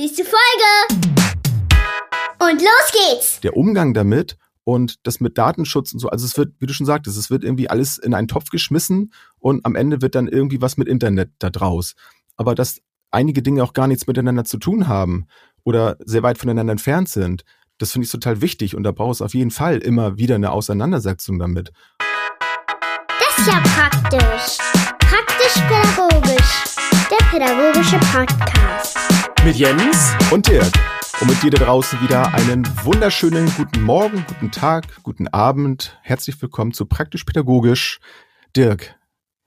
Nächste Folge! Und los geht's! Der Umgang damit und das mit Datenschutz und so, also es wird, wie du schon sagtest, es wird irgendwie alles in einen Topf geschmissen und am Ende wird dann irgendwie was mit Internet da draus. Aber dass einige Dinge auch gar nichts miteinander zu tun haben oder sehr weit voneinander entfernt sind, das finde ich total wichtig und da braucht es auf jeden Fall immer wieder eine Auseinandersetzung damit. Das ist ja praktisch. Praktisch-pädagogisch. Der pädagogische Podcast. Mit Jens Und Dirk. Und mit dir da draußen wieder einen wunderschönen guten Morgen, guten Tag, guten Abend. Herzlich willkommen zu Praktisch Pädagogisch. Dirk,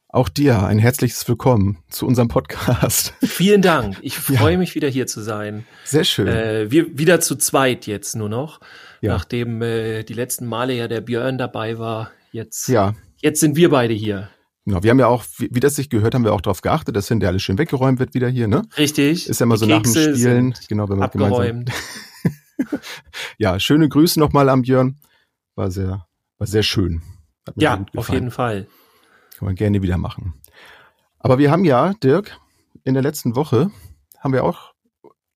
auch dir ein herzliches Willkommen zu unserem Podcast. Vielen Dank. Ich Ja. freue mich wieder hier zu sein. Sehr schön. Äh, wir wieder zu zweit jetzt nur noch, Ja. nachdem äh, die letzten Male ja der Björn dabei war. Jetzt, ja, jetzt sind wir beide hier. Genau. Wir haben ja auch, wie, wie das sich gehört, haben wir auch darauf geachtet, dass hinterher alles schön weggeräumt wird wieder hier, ne? Richtig. Ist ja immer Die so nach dem Kekse Spielen, genau, wenn man gemeinsam. abgeräumt. Ja, schöne Grüße nochmal am Björn. War sehr, war sehr schön. Ja, auf jeden Fall. Kann man gerne wieder machen. Aber wir haben ja, Dirk, in der letzten Woche haben wir auch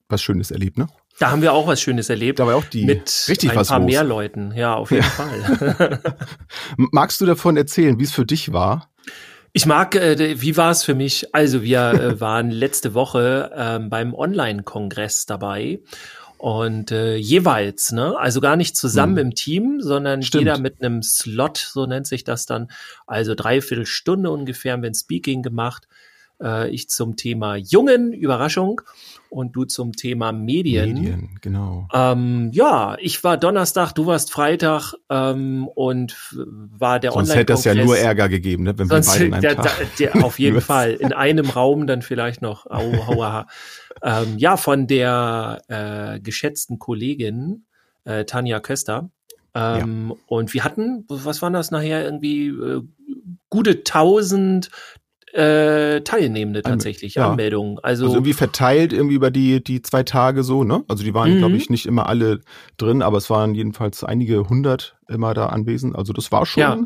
was Schönes erlebt, ne? Da haben wir auch was Schönes erlebt. Da war auch die mit richtig ein was paar los. mehr Leuten. Ja, auf jeden Ja. Fall. Magst du davon erzählen, wie es für dich war? Ich mag, äh, wie war es für mich? Also wir äh, waren letzte Woche ähm, beim Online-Kongress dabei und äh, jeweils, ne, also gar nicht zusammen Hm. im Team, sondern Stimmt. jeder mit einem Slot, so nennt sich das dann, also dreiviertel Stunde ungefähr haben wir ein Speaking gemacht. Äh, ich zum Thema Jungen, Überraschung, und du zum Thema Medien. Medien, genau. Ähm, ja, ich war Donnerstag, du warst Freitag ähm, und war der Sonst hätte das ja nur Ärger gegeben, ne? wenn wir Sonst, beide in einem der, Tag. der, der, auf jeden? Fall. In einem Raum dann vielleicht noch. Au, hauaha. ähm, ja, von der äh, geschätzten Kollegin äh, Tanja Köster. Ähm, Und wir hatten, was waren das nachher, irgendwie äh, gute tausend äh, Teilnehmende tatsächlich, ja. Anmeldungen. Also, Also irgendwie verteilt irgendwie über die, die zwei Tage so, ne? Also die waren, Mhm. glaube ich, nicht immer alle drin, aber es waren jedenfalls einige hundert immer da anwesend. Also das war schon, Ja.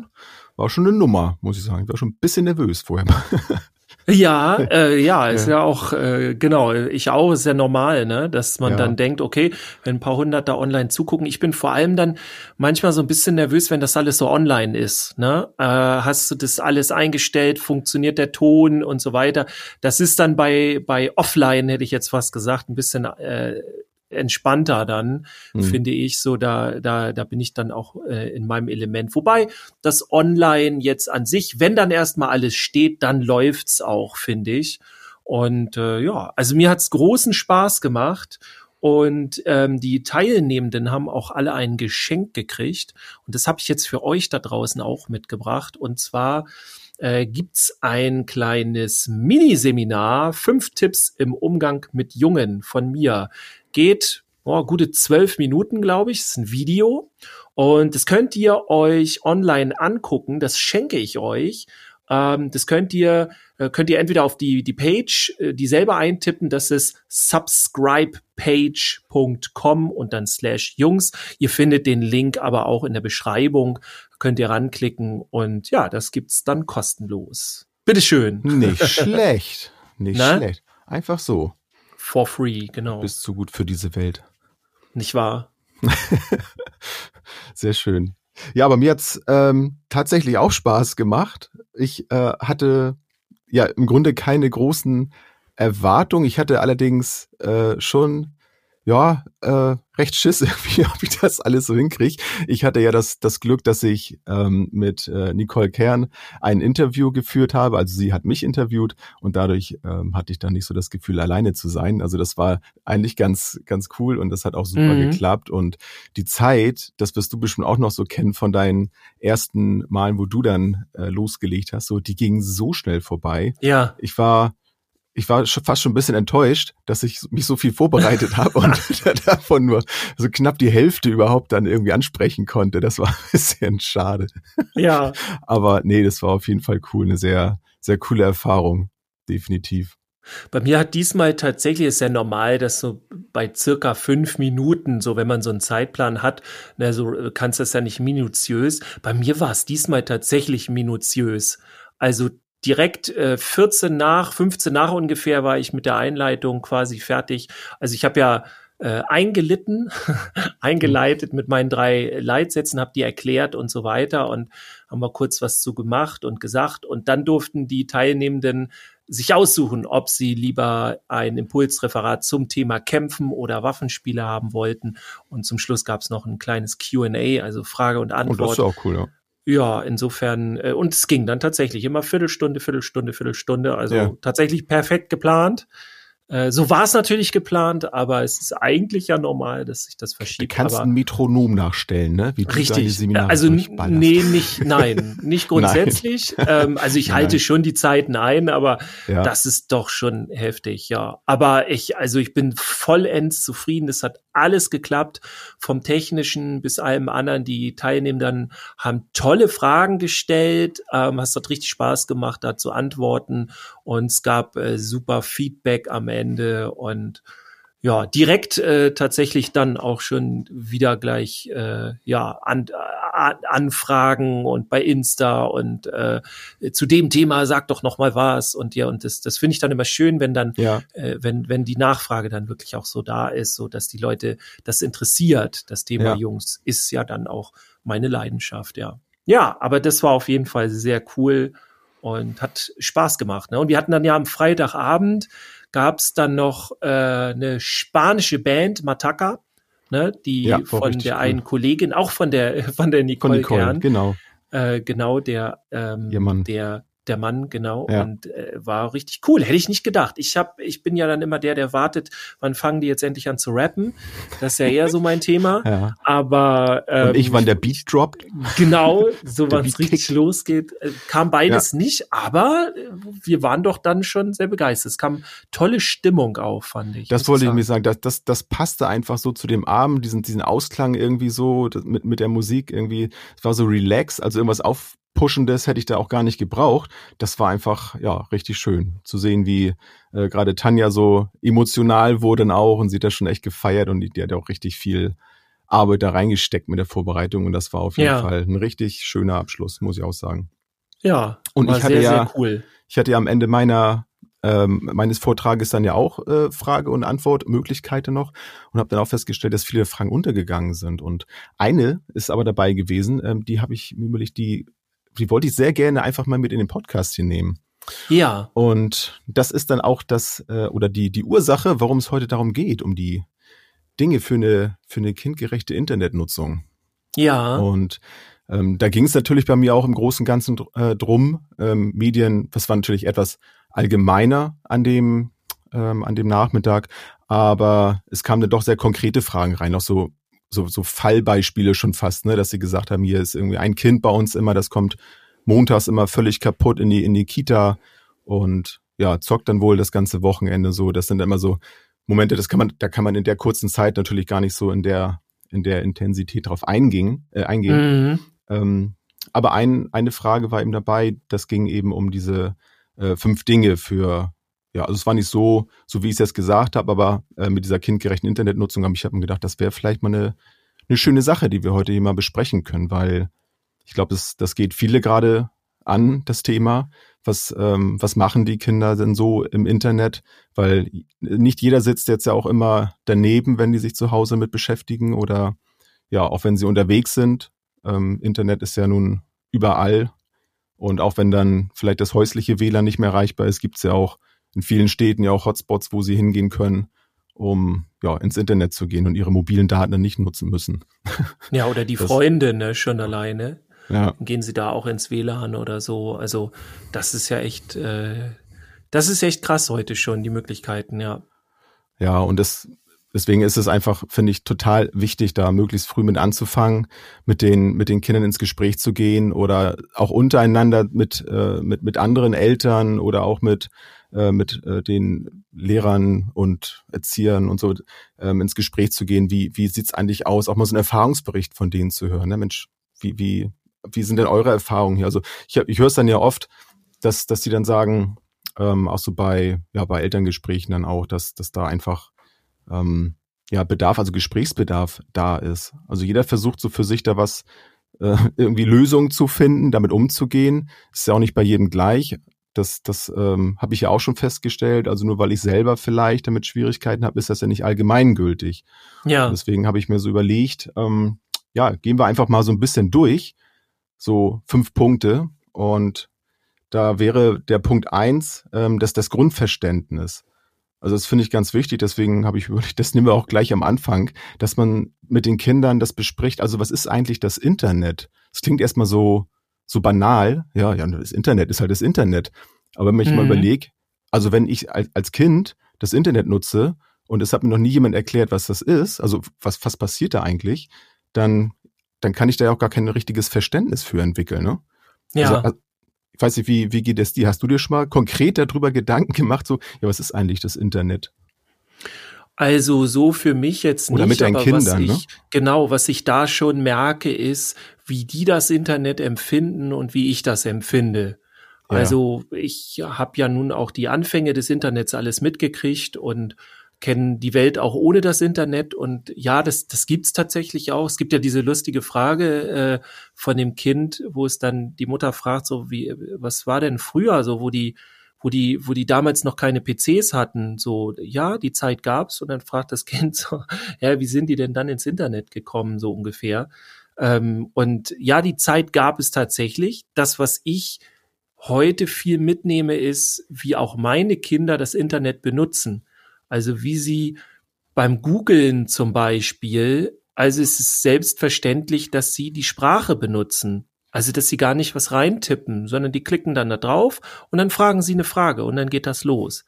war schon eine Nummer, muss ich sagen. Ich war schon ein bisschen nervös vorher. Ja, äh, ja, ist Ja. ja, auch, äh, genau, ich auch, ist ja normal, ne, dass man Ja. dann denkt, okay, wenn ein paar hundert da online zugucken, ich bin vor allem dann manchmal so ein bisschen nervös, wenn das alles so online ist, ne, äh, hast du das alles eingestellt, funktioniert der Ton und so weiter, das ist dann bei, bei offline, hätte ich jetzt fast gesagt, ein bisschen, äh, entspannter dann, Hm. finde ich so, da, da, da bin ich dann auch äh, in meinem Element. Wobei das Online jetzt an sich, wenn dann erstmal alles steht, dann läuft's auch, finde ich. Und äh, ja, also mir hat's großen Spaß gemacht. Und ähm, die Teilnehmenden haben auch alle ein Geschenk gekriegt. Und das habe ich jetzt für euch da draußen auch mitgebracht. Und zwar äh, gibt's ein kleines Miniseminar, fünf Tipps im Umgang mit Jungen von mir. Geht oh, gute zwölf Minuten, glaube ich. Das ist ein Video. Und das könnt ihr euch online angucken. Das schenke ich euch. Ähm, das könnt ihr, äh, könnt ihr entweder auf die, die Page, äh, die selber eintippen. Das ist subscribepage.com und dann slash Jungs. Ihr findet den Link aber auch in der Beschreibung. Könnt ihr ranklicken und ja, das gibt's dann kostenlos. Bitteschön. Nicht schlecht. Nicht Na? schlecht. Einfach so. For free, genau. Bist zu gut für diese Welt. Nicht wahr? Sehr schön. Ja, aber mir hat's ähm, tatsächlich auch Spaß gemacht. Ich äh, hatte ja im Grunde keine großen Erwartungen. Ich hatte allerdings äh, schon ja äh, recht Schiss irgendwie, ob ich das alles so hinkriege. Ich hatte ja das das Glück, dass ich ähm, mit äh, Nicole Kern ein Interview geführt habe. Also sie hat mich interviewt und dadurch ähm, hatte ich dann nicht so das Gefühl, alleine zu sein. Also das war eigentlich ganz ganz cool und das hat auch super Mhm. geklappt und die Zeit, das wirst du bestimmt auch noch so kennen von deinen ersten Malen, wo du dann äh, losgelegt hast, so die ging so schnell vorbei. Ja. Ich war ich war schon fast schon ein bisschen enttäuscht, dass ich mich so viel vorbereitet habe und davon nur so knapp die Hälfte überhaupt dann irgendwie ansprechen konnte. Das war ein bisschen schade. Ja. Aber nee, das war auf jeden Fall cool, eine sehr sehr coole Erfahrung, definitiv. Bei mir hat diesmal tatsächlich ist ja normal, dass so bei circa fünf Minuten, so wenn man so einen Zeitplan hat, na, so äh, kannst du das ja nicht minutiös. Bei mir war es diesmal tatsächlich minutiös. Also direkt äh, 14 nach, 15 nach ungefähr war ich mit der Einleitung quasi fertig. Also ich habe ja äh, eingelitten, eingeleitet mit meinen drei Leitsätzen, habe die erklärt und so weiter und haben wir kurz was zu gemacht und gesagt und dann durften die Teilnehmenden sich aussuchen, ob sie lieber ein Impulsreferat zum Thema Kämpfen oder Waffenspiele haben wollten. Und zum Schluss gab es noch ein kleines QA, also Frage und Antwort. Und das ist auch cool, ja. Ja, insofern, äh, und es ging dann tatsächlich immer Viertelstunde, Viertelstunde, Viertelstunde, also ja. tatsächlich perfekt geplant. Äh, so war es natürlich geplant, aber es ist eigentlich ja normal, dass sich das verschiebt. Du kannst aber ein Metronom nachstellen, ne? Wie du richtig. Seminare also nee, nicht, nein, nicht grundsätzlich. nein. Ähm, also ich halte schon die Zeiten ein, aber ja. das ist doch schon heftig, ja. Aber ich, also ich bin vollends zufrieden. Es hat alles geklappt, vom technischen bis allem anderen. Die Teilnehmenden haben tolle Fragen gestellt. Ähm, es hat richtig Spaß gemacht, da zu antworten und es gab äh, super Feedback am Ende. Ende und ja, direkt äh, tatsächlich dann auch schon wieder gleich äh, ja an, an, Anfragen und bei Insta und äh, zu dem Thema sag doch noch mal was und ja und das das finde ich dann immer schön, wenn dann ja. äh, wenn wenn die Nachfrage dann wirklich auch so da ist, so dass die Leute das interessiert. Das Thema ja. Jungs ist ja dann auch meine Leidenschaft, ja. Ja, aber das war auf jeden Fall sehr cool und hat Spaß gemacht. Ne? Und wir hatten dann ja am Freitagabend gab es dann noch äh, eine spanische Band, Mataca, ne, die ja, von der cool. einen Kollegin, auch von der von der Nicole, von Nicole Kern, genau, äh, genau der ähm, der der Mann, genau, ja. und äh, war richtig cool. Hätte ich nicht gedacht. Ich hab, ich bin ja dann immer der, der wartet, wann fangen die jetzt endlich an zu rappen. Das ist ja eher so mein Thema. Ja. Aber ähm, und ich, wann der Beat droppt. Genau, so wann es richtig losgeht, äh, kam beides ja. nicht, aber äh, wir waren doch dann schon sehr begeistert. Es kam tolle Stimmung auf, fand ich. Das wollte ich mir sagen. Das, das, das passte einfach so zu dem Abend, diesen, diesen Ausklang irgendwie so mit, mit der Musik irgendwie. Es war so relax, also irgendwas auf Pushendes hätte ich da auch gar nicht gebraucht. Das war einfach, ja, richtig schön zu sehen, wie äh, gerade Tanja so emotional wurde dann auch und sie hat das schon echt gefeiert und die, die hat auch richtig viel Arbeit da reingesteckt mit der Vorbereitung und das war auf jeden ja. Fall ein richtig schöner Abschluss, muss ich auch sagen. Ja, und ich hatte sehr, ja, sehr cool. Ich hatte ja am Ende meiner ähm, meines Vortrages dann ja auch äh, Frage und Antwort Möglichkeiten noch und habe dann auch festgestellt, dass viele Fragen untergegangen sind und eine ist aber dabei gewesen, ähm, die habe ich mir überlegt, die die wollte ich sehr gerne einfach mal mit in den Podcast hier nehmen. Ja. Und das ist dann auch das äh, oder die die Ursache, warum es heute darum geht, um die Dinge für eine für eine kindgerechte Internetnutzung. Ja. Und ähm, da ging es natürlich bei mir auch im Großen und Ganzen äh, drum. Ähm, Medien, das war natürlich etwas allgemeiner an dem ähm, an dem Nachmittag, aber es kamen dann doch sehr konkrete Fragen rein, auch so so, so Fallbeispiele schon fast, ne, dass sie gesagt haben, hier ist irgendwie ein Kind bei uns immer, das kommt montags immer völlig kaputt in die, in die Kita und ja, zockt dann wohl das ganze Wochenende so. Das sind immer so Momente, das kann man, da kann man in der kurzen Zeit natürlich gar nicht so in der, in der Intensität drauf eingehen, äh, eingehen. Mhm. Ähm, aber ein, eine Frage war eben dabei, das ging eben um diese äh, fünf Dinge für ja, also es war nicht so, so wie ich es jetzt gesagt habe, aber äh, mit dieser kindgerechten Internetnutzung habe ich hab mir gedacht, das wäre vielleicht mal eine, eine schöne Sache, die wir heute hier mal besprechen können, weil ich glaube, das, das geht viele gerade an, das Thema. Was, ähm, was machen die Kinder denn so im Internet? Weil nicht jeder sitzt jetzt ja auch immer daneben, wenn die sich zu Hause mit beschäftigen oder ja, auch wenn sie unterwegs sind. Ähm, Internet ist ja nun überall. Und auch wenn dann vielleicht das häusliche WLAN nicht mehr erreichbar ist, gibt's ja auch in vielen Städten ja auch Hotspots, wo sie hingehen können, um ja ins Internet zu gehen und ihre mobilen Daten dann nicht nutzen müssen. Ja, oder die das, Freunde, ne, schon alleine. Ja. Gehen sie da auch ins WLAN oder so. Also das ist ja echt, äh, das ist echt krass heute schon, die Möglichkeiten, ja. Ja, und das, deswegen ist es einfach, finde ich, total wichtig, da möglichst früh mit anzufangen, mit den, mit den Kindern ins Gespräch zu gehen oder auch untereinander mit, äh, mit, mit anderen Eltern oder auch mit äh, mit äh, den Lehrern und Erziehern und so ähm, ins Gespräch zu gehen. Wie, wie sieht's eigentlich aus? Auch mal so einen Erfahrungsbericht von denen zu hören. Ne? Mensch, wie, wie, wie sind denn eure Erfahrungen hier? Also ich, ich höre es dann ja oft, dass, dass die dann sagen, ähm, auch so bei, ja, bei Elterngesprächen dann auch, dass, dass da einfach ähm, ja, Bedarf, also Gesprächsbedarf da ist. Also jeder versucht so für sich da was, äh, irgendwie Lösungen zu finden, damit umzugehen. Ist ja auch nicht bei jedem gleich Das, das ähm, habe ich ja auch schon festgestellt. Also nur weil ich selber vielleicht damit Schwierigkeiten habe, ist das ja nicht allgemeingültig. Ja. Und deswegen habe ich mir so überlegt, ähm, ja, gehen wir einfach mal so ein bisschen durch. So fünf Punkte. Und da wäre der Punkt eins, ähm, dass das Grundverständnis. Also das finde ich ganz wichtig, deswegen habe ich überlegt, das nehmen wir auch gleich am Anfang, dass man mit den Kindern das bespricht. Also was ist eigentlich das Internet? Das klingt erstmal so, so banal. Ja, ja, das Internet ist halt das Internet. Aber wenn ich mhm. mal überlege, also wenn ich als, Kind das Internet nutze und es hat mir noch nie jemand erklärt, was das ist, also was, was passiert da eigentlich, dann, dann kann ich da ja auch gar kein richtiges Verständnis für entwickeln. Ne? Ja. Also, ich weiß nicht, wie, wie geht es dir? Hast du dir schon mal konkret darüber Gedanken gemacht, so, ja, was ist eigentlich das Internet? Also so für mich jetzt nicht. Oder mit deinen Kindern, was ich, ne? Genau, was ich da schon merke, ist, wie die das Internet empfinden und wie ich das empfinde. Ja. Also ich habe ja nun auch die Anfänge des Internets alles mitgekriegt und kennen die Welt auch ohne das Internet. Und ja, das, das gibt's tatsächlich auch. Es gibt ja diese lustige Frage äh, von dem Kind, wo es dann die Mutter fragt, so wie, was war denn früher, so wo die, wo die, wo die damals noch keine PCs hatten, so, ja, die Zeit gab's. Und dann fragt das Kind so, ja, wie sind die denn dann ins Internet gekommen, so ungefähr. Ähm, und ja, die Zeit gab es tatsächlich. Das, was ich heute viel mitnehme, ist, wie auch meine Kinder das Internet benutzen. Also wie sie beim Googlen zum Beispiel, also es ist selbstverständlich, dass sie die Sprache benutzen. Also, dass sie gar nicht was reintippen, sondern die klicken dann da drauf und dann fragen sie eine Frage und dann geht das los.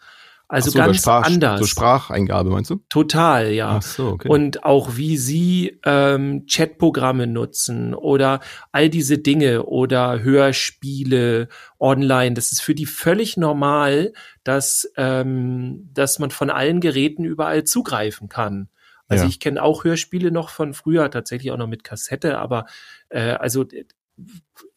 Also so, ganz Sprach, anders. So Spracheingabe, meinst du? Total, ja. Ach so, okay. Und auch wie sie ähm, Chatprogramme nutzen oder all diese Dinge oder Hörspiele online. Das ist für die völlig normal, dass, ähm, dass man von allen Geräten überall zugreifen kann. Also ja. ich kenne auch Hörspiele noch von früher, tatsächlich auch noch mit Kassette, aber äh, also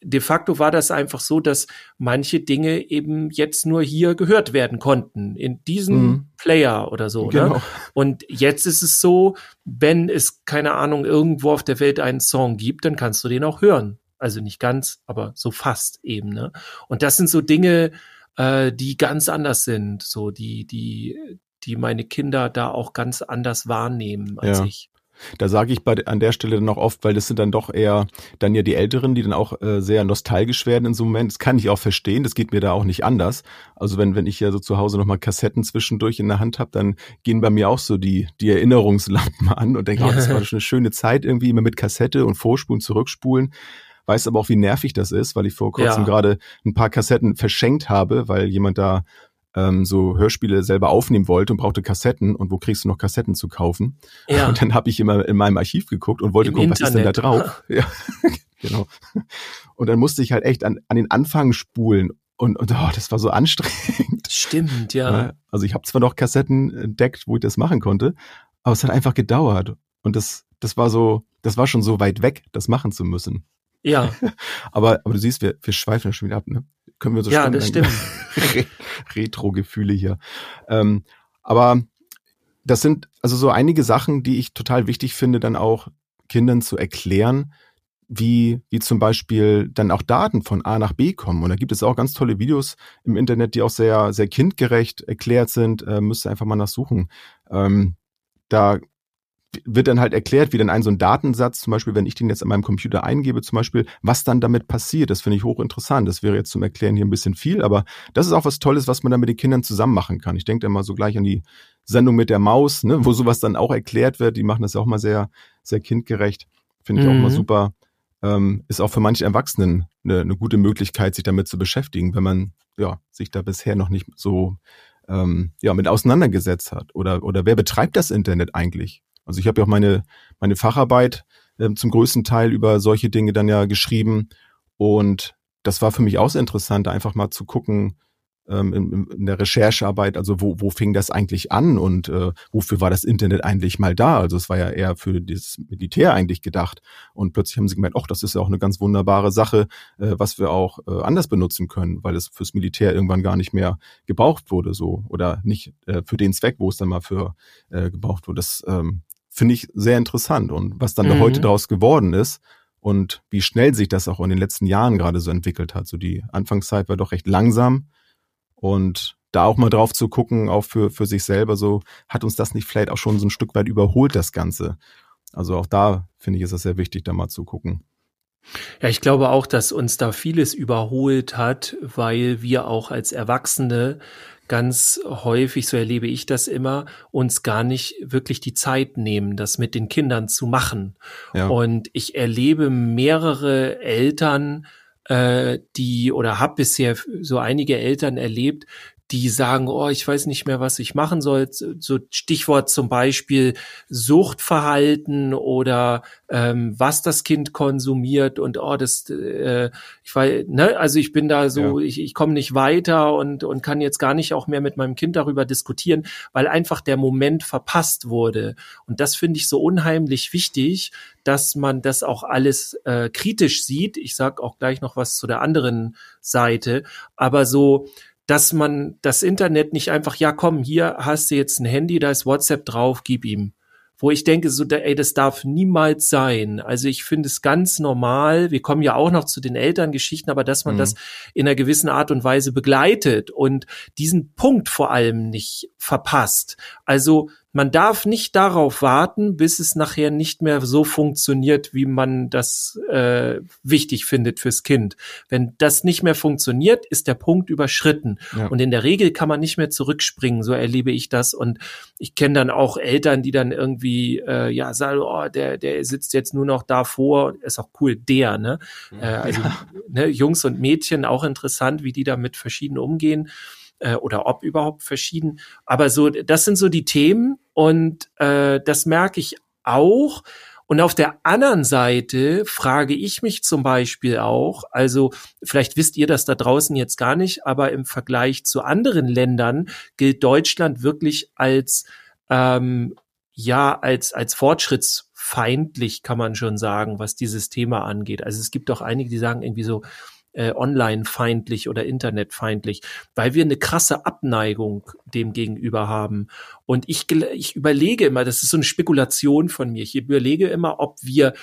de facto war das einfach so, dass manche Dinge eben jetzt nur hier gehört werden konnten, in diesem mhm. Player oder so. Ne? Genau. Ne? Und jetzt ist es so, wenn es, keine Ahnung, irgendwo auf der Welt einen Song gibt, dann kannst du den auch hören. Also nicht ganz, aber so fast eben. Ne? Und das sind so Dinge, äh, die ganz anders sind, so die, die, die meine Kinder da auch ganz anders wahrnehmen als ja. ich. Da sage ich bei, an der Stelle dann auch oft, weil das sind dann doch eher dann ja die Älteren, die dann auch äh, sehr nostalgisch werden in so einem Moment. Das kann ich auch verstehen, das geht mir da auch nicht anders. Also wenn, wenn ich ja so zu Hause nochmal Kassetten zwischendurch in der Hand habe, dann gehen bei mir auch so die, die Erinnerungslampen an und denke, oh, das war schon eine schöne Zeit irgendwie immer mit Kassette und Vorspulen, Zurückspulen weiß aber auch, wie nervig das ist, weil ich vor kurzem ja. gerade ein paar Kassetten verschenkt habe, weil jemand da ähm, so Hörspiele selber aufnehmen wollte und brauchte Kassetten und wo kriegst du noch Kassetten zu kaufen? Ja. Und dann habe ich immer in meinem Archiv geguckt und wollte Im gucken, Internet. was ist denn da drauf? ja, genau. Und dann musste ich halt echt an, an den Anfang spulen und, und oh, das war so anstrengend. Stimmt, ja. Also ich habe zwar noch Kassetten entdeckt, wo ich das machen konnte, aber es hat einfach gedauert. Und das, das war so, das war schon so weit weg, das machen zu müssen. Ja. aber, aber du siehst, wir, wir schweifen schon wieder ab, ne? Können wir so Ja, das stimmt. Retro-Gefühle hier. Ähm, aber das sind also so einige Sachen, die ich total wichtig finde, dann auch Kindern zu erklären, wie, wie zum Beispiel dann auch Daten von A nach B kommen. Und da gibt es auch ganz tolle Videos im Internet, die auch sehr, sehr kindgerecht erklärt sind. Äh, müsst ihr einfach mal nachsuchen. Ähm, da wird dann halt erklärt, wie dann ein so ein Datensatz, zum Beispiel, wenn ich den jetzt an meinem Computer eingebe, zum Beispiel, was dann damit passiert. Das finde ich hochinteressant. Das wäre jetzt zum Erklären hier ein bisschen viel, aber das ist auch was Tolles, was man dann mit den Kindern zusammen machen kann. Ich denke da mal so gleich an die Sendung mit der Maus, ne, wo sowas dann auch erklärt wird. Die machen das ja auch mal sehr, sehr kindgerecht. Finde ich mhm. auch mal super. Ähm, ist auch für manche Erwachsenen eine, eine gute Möglichkeit, sich damit zu beschäftigen, wenn man ja sich da bisher noch nicht so ähm, ja mit auseinandergesetzt hat. Oder oder wer betreibt das Internet eigentlich? Also ich habe ja auch meine, meine Facharbeit äh, zum größten Teil über solche Dinge dann ja geschrieben. Und das war für mich auch sehr interessant, einfach mal zu gucken, ähm, in, in der Recherchearbeit, also wo, wo fing das eigentlich an und äh, wofür war das Internet eigentlich mal da? Also es war ja eher für das Militär eigentlich gedacht. Und plötzlich haben sie gemerkt, ach, das ist ja auch eine ganz wunderbare Sache, äh, was wir auch äh, anders benutzen können, weil es fürs Militär irgendwann gar nicht mehr gebraucht wurde, so oder nicht äh, für den Zweck, wo es dann mal für äh, gebraucht wurde. Das ähm, finde ich sehr interessant. Und was dann mhm. heute daraus geworden ist und wie schnell sich das auch in den letzten Jahren gerade so entwickelt hat. So die Anfangszeit war doch recht langsam Und da auch mal drauf zu gucken, auch für, für sich selber, so hat uns das nicht vielleicht auch schon so ein Stück weit überholt, das Ganze. Also auch da finde ich, ist es sehr wichtig, da mal zu gucken. Ja, ich glaube auch, dass uns da vieles überholt hat, weil wir auch als Erwachsene ganz häufig, so erlebe ich das immer, uns gar nicht wirklich die Zeit nehmen, das mit den Kindern zu machen. Ja. Und ich erlebe mehrere Eltern, äh, die oder habe bisher so einige Eltern erlebt, die sagen, oh, ich weiß nicht mehr, was ich machen soll. So Stichwort zum Beispiel Suchtverhalten oder ähm, was das Kind konsumiert und oh, das, äh, ich weiß, ne, also ich bin da so, ja. ich, ich komme nicht weiter und und kann jetzt gar nicht auch mehr mit meinem Kind darüber diskutieren, weil einfach der Moment verpasst wurde. Und das finde ich so unheimlich wichtig, dass man das auch alles äh, kritisch sieht. Ich sag auch gleich noch was zu der anderen Seite, aber so dass man das Internet nicht einfach, ja komm, hier hast du jetzt ein Handy, da ist WhatsApp drauf, gib ihm. Wo ich denke, so, ey, das darf niemals sein. Also ich finde es ganz normal. Wir kommen ja auch noch zu den Elterngeschichten, aber dass man mhm. das in einer gewissen Art und Weise begleitet und diesen Punkt vor allem nicht verpasst. Also man darf nicht darauf warten, bis es nachher nicht mehr so funktioniert, wie man das äh, wichtig findet fürs Kind. Wenn das nicht mehr funktioniert, ist der Punkt überschritten. Ja. Und in der Regel kann man nicht mehr zurückspringen, so erlebe ich das. Und ich kenne dann auch Eltern, die dann irgendwie, äh, ja, sagen, oh, der, der sitzt jetzt nur noch davor. Ist auch cool, der, ne? Äh, also ja. ne, Jungs und Mädchen, auch interessant, wie die da mit verschieden umgehen äh, oder ob überhaupt verschieden. Aber so, das sind so die Themen und äh, das merke ich auch. Und auf der anderen Seite frage ich mich zum Beispiel auch, also vielleicht wisst ihr das da draußen jetzt gar nicht, aber im Vergleich zu anderen Ländern gilt Deutschland wirklich als ähm, ja als als fortschrittsfeindlich kann man schon sagen, was dieses Thema angeht. Also es gibt auch einige, die sagen irgendwie so, äh, online-feindlich oder internetfeindlich, weil wir eine krasse Abneigung dem gegenüber haben. Und ich, ich überlege immer, das ist so eine Spekulation von mir, ich überlege immer, ob wir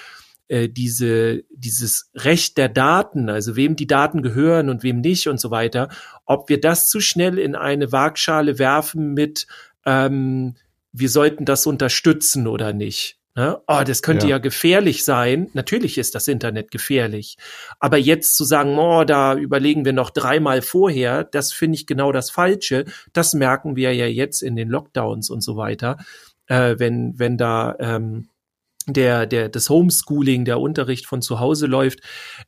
äh, diese, dieses Recht der Daten, also wem die Daten gehören und wem nicht und so weiter, ob wir das zu schnell in eine Waagschale werfen mit, ähm, wir sollten das unterstützen oder nicht. Ne? Oh, das könnte ja. ja. gefährlich sein. Natürlich ist das Internet gefährlich. Aber jetzt zu sagen, oh, da überlegen wir noch dreimal vorher, das finde ich genau das Falsche. Das merken wir ja jetzt in den Lockdowns und so weiter. Äh, wenn, wenn da ähm, der, der, das Homeschooling, der Unterricht von zu Hause läuft.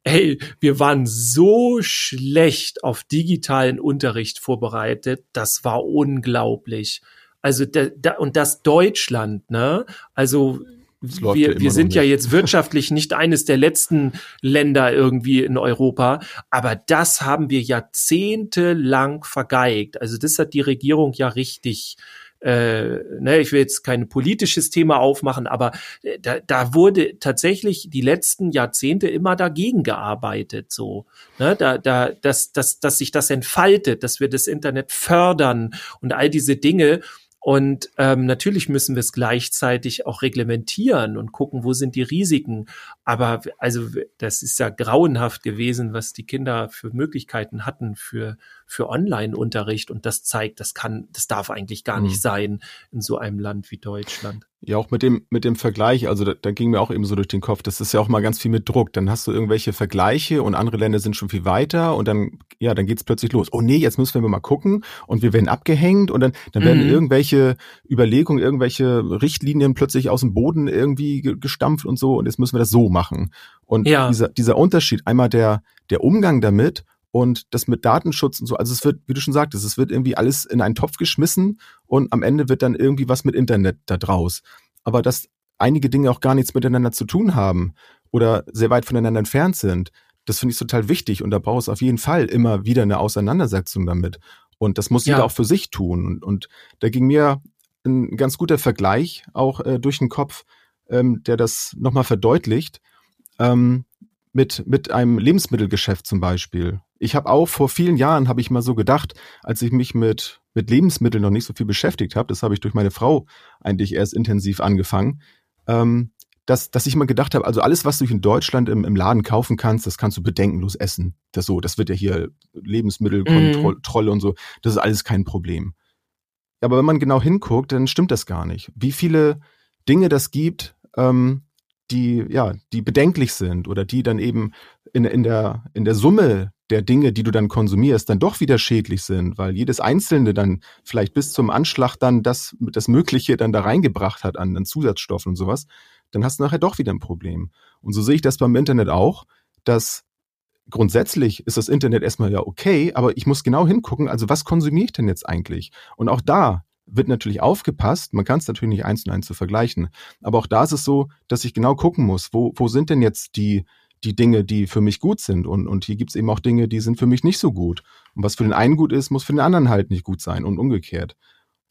Ey, wir waren so schlecht auf digitalen Unterricht vorbereitet. Das war unglaublich. Also da, da, und das Deutschland, ne? Also wir, wir sind ja jetzt wirtschaftlich nicht eines der letzten Länder irgendwie in Europa, aber das haben wir jahrzehntelang vergeigt. Also das hat die Regierung ja richtig äh, ne, ich will jetzt kein politisches Thema aufmachen, aber äh, da, da wurde tatsächlich die letzten Jahrzehnte immer dagegen gearbeitet, so, ne, da, da, dass, dass, dass sich das entfaltet, dass wir das Internet fördern und all diese Dinge. Und ähm, natürlich müssen wir es gleichzeitig auch reglementieren und gucken, wo sind die Risiken. Aber also das ist ja grauenhaft gewesen, was die Kinder für Möglichkeiten hatten für für Online-Unterricht. Und das zeigt, das kann, das darf eigentlich gar nicht mhm. sein in so einem Land wie Deutschland. Ja, auch mit dem, mit dem Vergleich, also da, da ging mir auch eben so durch den Kopf, das ist ja auch mal ganz viel mit Druck. Dann hast du irgendwelche Vergleiche und andere Länder sind schon viel weiter und dann, ja, dann geht's plötzlich los. Oh nee, jetzt müssen wir mal gucken und wir werden abgehängt und dann, dann werden mhm. irgendwelche Überlegungen, irgendwelche Richtlinien plötzlich aus dem Boden irgendwie gestampft und so und jetzt müssen wir das so machen. Und ja. dieser, dieser Unterschied, einmal der, der Umgang damit und das mit Datenschutz und so, also es wird, wie du schon sagtest, es wird irgendwie alles in einen Topf geschmissen und am Ende wird dann irgendwie was mit Internet da draus. Aber dass einige Dinge auch gar nichts miteinander zu tun haben oder sehr weit voneinander entfernt sind, das finde ich total wichtig und da braucht es auf jeden Fall immer wieder eine Auseinandersetzung damit. Und das muss jeder auch für sich tun. Und, und da ging mir ein ganz guter Vergleich auch äh, durch den Kopf, ähm, der das nochmal verdeutlicht. Ähm, mit, mit einem Lebensmittelgeschäft zum Beispiel. Ich habe auch vor vielen Jahren, habe ich mal so gedacht, als ich mich mit, mit Lebensmitteln noch nicht so viel beschäftigt habe, das habe ich durch meine Frau eigentlich erst intensiv angefangen, ähm, dass, dass ich mal gedacht habe, also alles, was du in Deutschland im, im Laden kaufen kannst, das kannst du bedenkenlos essen. Das so, das wird ja hier Lebensmittelkontrolle mm. und so, das ist alles kein Problem. Aber wenn man genau hinguckt, dann stimmt das gar nicht. Wie viele Dinge das gibt, ähm, die, ja, die bedenklich sind oder die dann eben in, in, der, in der Summe der Dinge, die du dann konsumierst, dann doch wieder schädlich sind, weil jedes Einzelne dann vielleicht bis zum Anschlag dann das, das Mögliche dann da reingebracht hat an, an Zusatzstoffen und sowas, dann hast du nachher doch wieder ein Problem. Und so sehe ich das beim Internet auch, dass grundsätzlich ist das Internet erstmal ja okay, aber ich muss genau hingucken, also was konsumiere ich denn jetzt eigentlich? Und auch da wird natürlich aufgepasst. Man kann es natürlich nicht eins zu eins zu vergleichen. Aber auch da ist es so, dass ich genau gucken muss, wo, wo sind denn jetzt die, die Dinge, die für mich gut sind. Und, und hier gibt es eben auch Dinge, die sind für mich nicht so gut. Und was für den einen gut ist, muss für den anderen halt nicht gut sein und umgekehrt.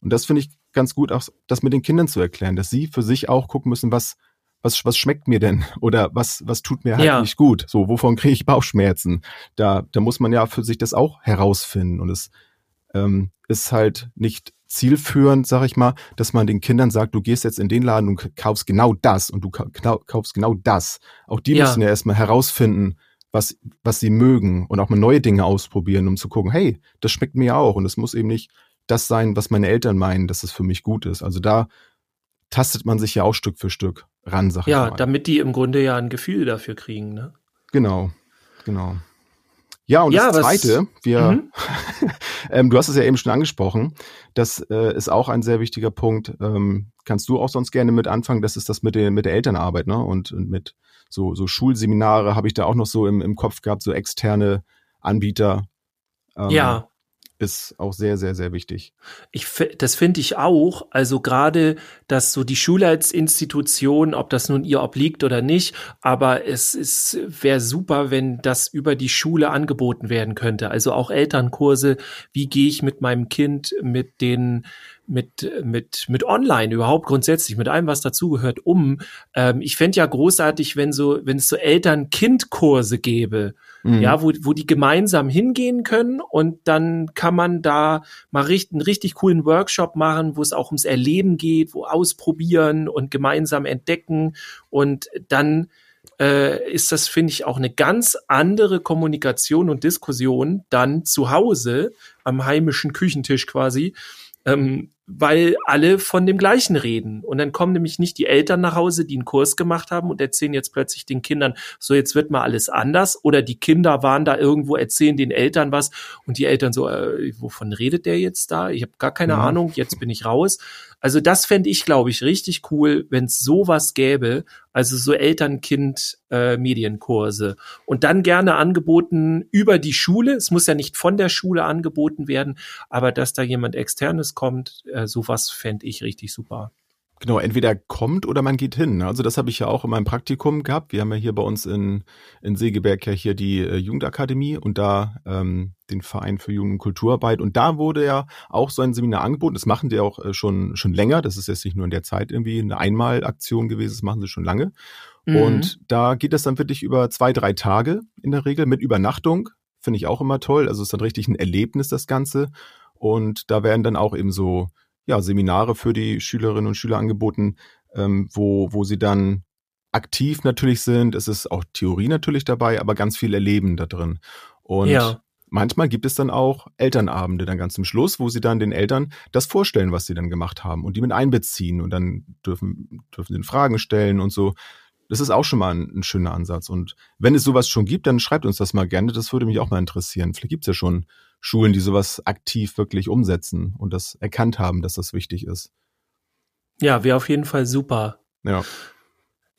Und das finde ich ganz gut, auch das mit den Kindern zu erklären, dass sie für sich auch gucken müssen, was, was, was schmeckt mir denn? Oder was, was tut mir halt ja. nicht gut? So, wovon kriege ich Bauchschmerzen? Da, da muss man ja für sich das auch herausfinden. Und es ähm, ist halt nicht zielführend, sag ich mal, dass man den Kindern sagt, du gehst jetzt in den Laden und kaufst genau das und du kaufst genau das. Auch die ja. müssen ja erstmal herausfinden, was, was sie mögen und auch mal neue Dinge ausprobieren, um zu gucken, hey, das schmeckt mir auch und es muss eben nicht das sein, was meine Eltern meinen, dass es für mich gut ist. Also da tastet man sich ja auch Stück für Stück ran, sag ja, ich mal. Ja, damit die im Grunde ja ein Gefühl dafür kriegen, ne? Genau, genau. Ja, und ja, das Zweite, wir, mhm. ähm, du hast es ja eben schon angesprochen, das äh, ist auch ein sehr wichtiger Punkt. Ähm, kannst du auch sonst gerne mit anfangen? Das ist das mit der, mit der Elternarbeit, ne? Und, und mit so, so Schulseminare habe ich da auch noch so im, im Kopf gehabt, so externe Anbieter. Ähm, ja ist auch sehr, sehr, sehr wichtig. Ich, das finde ich auch. Also gerade, dass so die Schule als Institution, ob das nun ihr obliegt oder nicht, aber es ist wäre super, wenn das über die Schule angeboten werden könnte. Also auch Elternkurse. Wie gehe ich mit meinem Kind mit den mit, mit, mit online überhaupt grundsätzlich, mit allem, was dazugehört, um. Ähm, ich fände ja großartig, wenn so, wenn es so Eltern-Kind-Kurse gäbe, mhm. ja, wo, wo die gemeinsam hingehen können und dann kann man da mal richtig, einen richtig coolen Workshop machen, wo es auch ums Erleben geht, wo ausprobieren und gemeinsam entdecken und dann äh, ist das, finde ich, auch eine ganz andere Kommunikation und Diskussion dann zu Hause am heimischen Küchentisch quasi, ähm, weil alle von dem Gleichen reden. Und dann kommen nämlich nicht die Eltern nach Hause, die einen Kurs gemacht haben und erzählen jetzt plötzlich den Kindern, so jetzt wird mal alles anders. Oder die Kinder waren da irgendwo, erzählen den Eltern was und die Eltern so, äh, wovon redet der jetzt da? Ich habe gar keine ja. Ahnung, jetzt bin ich raus. Also das fände ich, glaube ich, richtig cool, wenn es sowas gäbe, also so Eltern-Kind-Medienkurse. Äh, und dann gerne angeboten über die Schule. Es muss ja nicht von der Schule angeboten werden, aber dass da jemand externes kommt, äh, sowas fände ich richtig super. Genau, entweder kommt oder man geht hin. Also das habe ich ja auch in meinem Praktikum gehabt. Wir haben ja hier bei uns in, in Segeberg ja hier die äh, Jugendakademie und da ähm, den Verein für Jugend- und Kulturarbeit. Und da wurde ja auch so ein Seminar angeboten. Das machen die auch äh, schon, schon länger. Das ist jetzt nicht nur in der Zeit irgendwie eine Einmalaktion gewesen, das machen sie schon lange. Mhm. Und da geht es dann wirklich über zwei, drei Tage in der Regel mit Übernachtung. Finde ich auch immer toll. Also es ist dann richtig ein Erlebnis, das Ganze. Und da werden dann auch eben so ja, Seminare für die Schülerinnen und Schüler angeboten, ähm, wo, wo sie dann aktiv natürlich sind. Es ist auch Theorie natürlich dabei, aber ganz viel Erleben da drin. Und ja. manchmal gibt es dann auch Elternabende dann ganz zum Schluss, wo sie dann den Eltern das vorstellen, was sie dann gemacht haben und die mit einbeziehen und dann dürfen, dürfen sie Fragen stellen und so. Das ist auch schon mal ein, ein, schöner Ansatz. Und wenn es sowas schon gibt, dann schreibt uns das mal gerne. Das würde mich auch mal interessieren. Vielleicht gibt es ja schon Schulen, die sowas aktiv wirklich umsetzen und das erkannt haben, dass das wichtig ist. Ja, wäre auf jeden Fall super. Ja.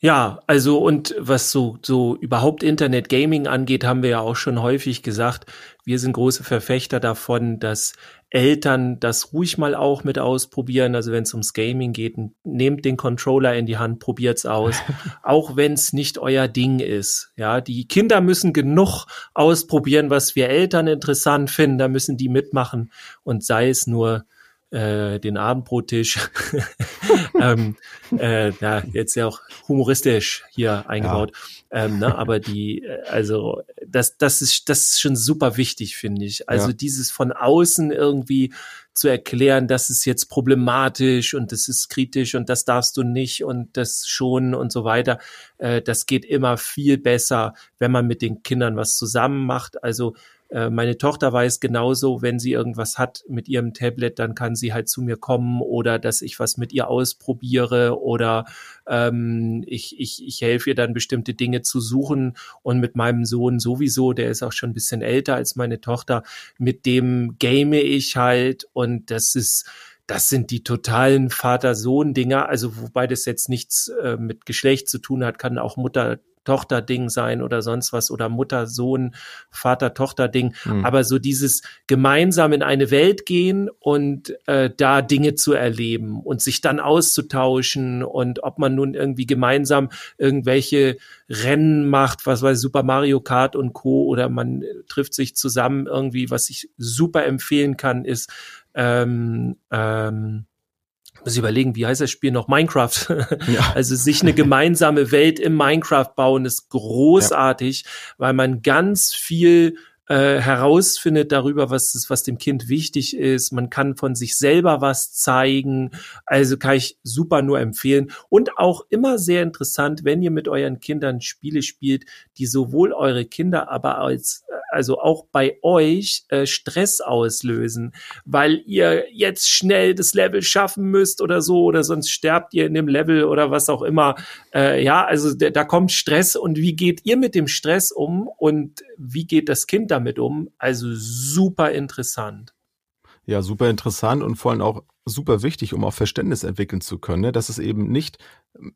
Ja, also und was so, so überhaupt Internet Gaming angeht, haben wir ja auch schon häufig gesagt, wir sind große Verfechter davon, dass Eltern das ruhig mal auch mit ausprobieren. Also wenn es ums Gaming geht, nehmt den Controller in die Hand, probiert's aus. auch wenn es nicht euer Ding ist. Ja, die Kinder müssen genug ausprobieren, was wir Eltern interessant finden. Da müssen die mitmachen und sei es nur äh, den Abendbrottisch. ähm, äh, ja, jetzt ja auch humoristisch hier eingebaut. Ja. Ähm, ne, aber die, äh, also das, das ist, das ist schon super wichtig, finde ich. Also ja. dieses von außen irgendwie zu erklären, das ist jetzt problematisch und das ist kritisch und das darfst du nicht und das schon und so weiter. Äh, das geht immer viel besser, wenn man mit den Kindern was zusammen macht. Also äh, meine Tochter weiß genauso, wenn sie irgendwas hat mit ihrem Tablet, dann kann sie halt zu mir kommen oder dass ich was mit ihr ausprobiere oder ähm, ich, ich, ich helfe ihr dann bestimmte Dinge zu suchen und mit meinem Sohn sowieso, der ist auch schon ein bisschen älter als meine Tochter, mit dem game ich halt und das ist das sind die totalen Vater-Sohn-Dinger, also wobei das jetzt nichts äh, mit Geschlecht zu tun hat, kann auch Mutter Tochter-Ding sein oder sonst was oder Mutter-Sohn, Vater-Tochter-Ding. Mhm. Aber so dieses gemeinsam in eine Welt gehen und äh, da Dinge zu erleben und sich dann auszutauschen und ob man nun irgendwie gemeinsam irgendwelche Rennen macht, was weiß Super Mario Kart und Co. oder man trifft sich zusammen irgendwie, was ich super empfehlen kann, ist ähm, ähm, muss ich überlegen, wie heißt das Spiel noch? Minecraft. Ja. Also sich eine gemeinsame Welt im Minecraft bauen ist großartig, ja. weil man ganz viel äh, herausfindet darüber, was, was dem Kind wichtig ist. Man kann von sich selber was zeigen. Also kann ich super nur empfehlen. Und auch immer sehr interessant, wenn ihr mit euren Kindern Spiele spielt, die sowohl eure Kinder, aber als also auch bei euch äh, Stress auslösen, weil ihr jetzt schnell das Level schaffen müsst oder so oder sonst sterbt ihr in dem Level oder was auch immer. Äh, ja, also da kommt Stress und wie geht ihr mit dem Stress um und wie geht das Kind damit um? Also super interessant. Ja, super interessant und vor allem auch super wichtig, um auch Verständnis entwickeln zu können, ne? dass es eben nicht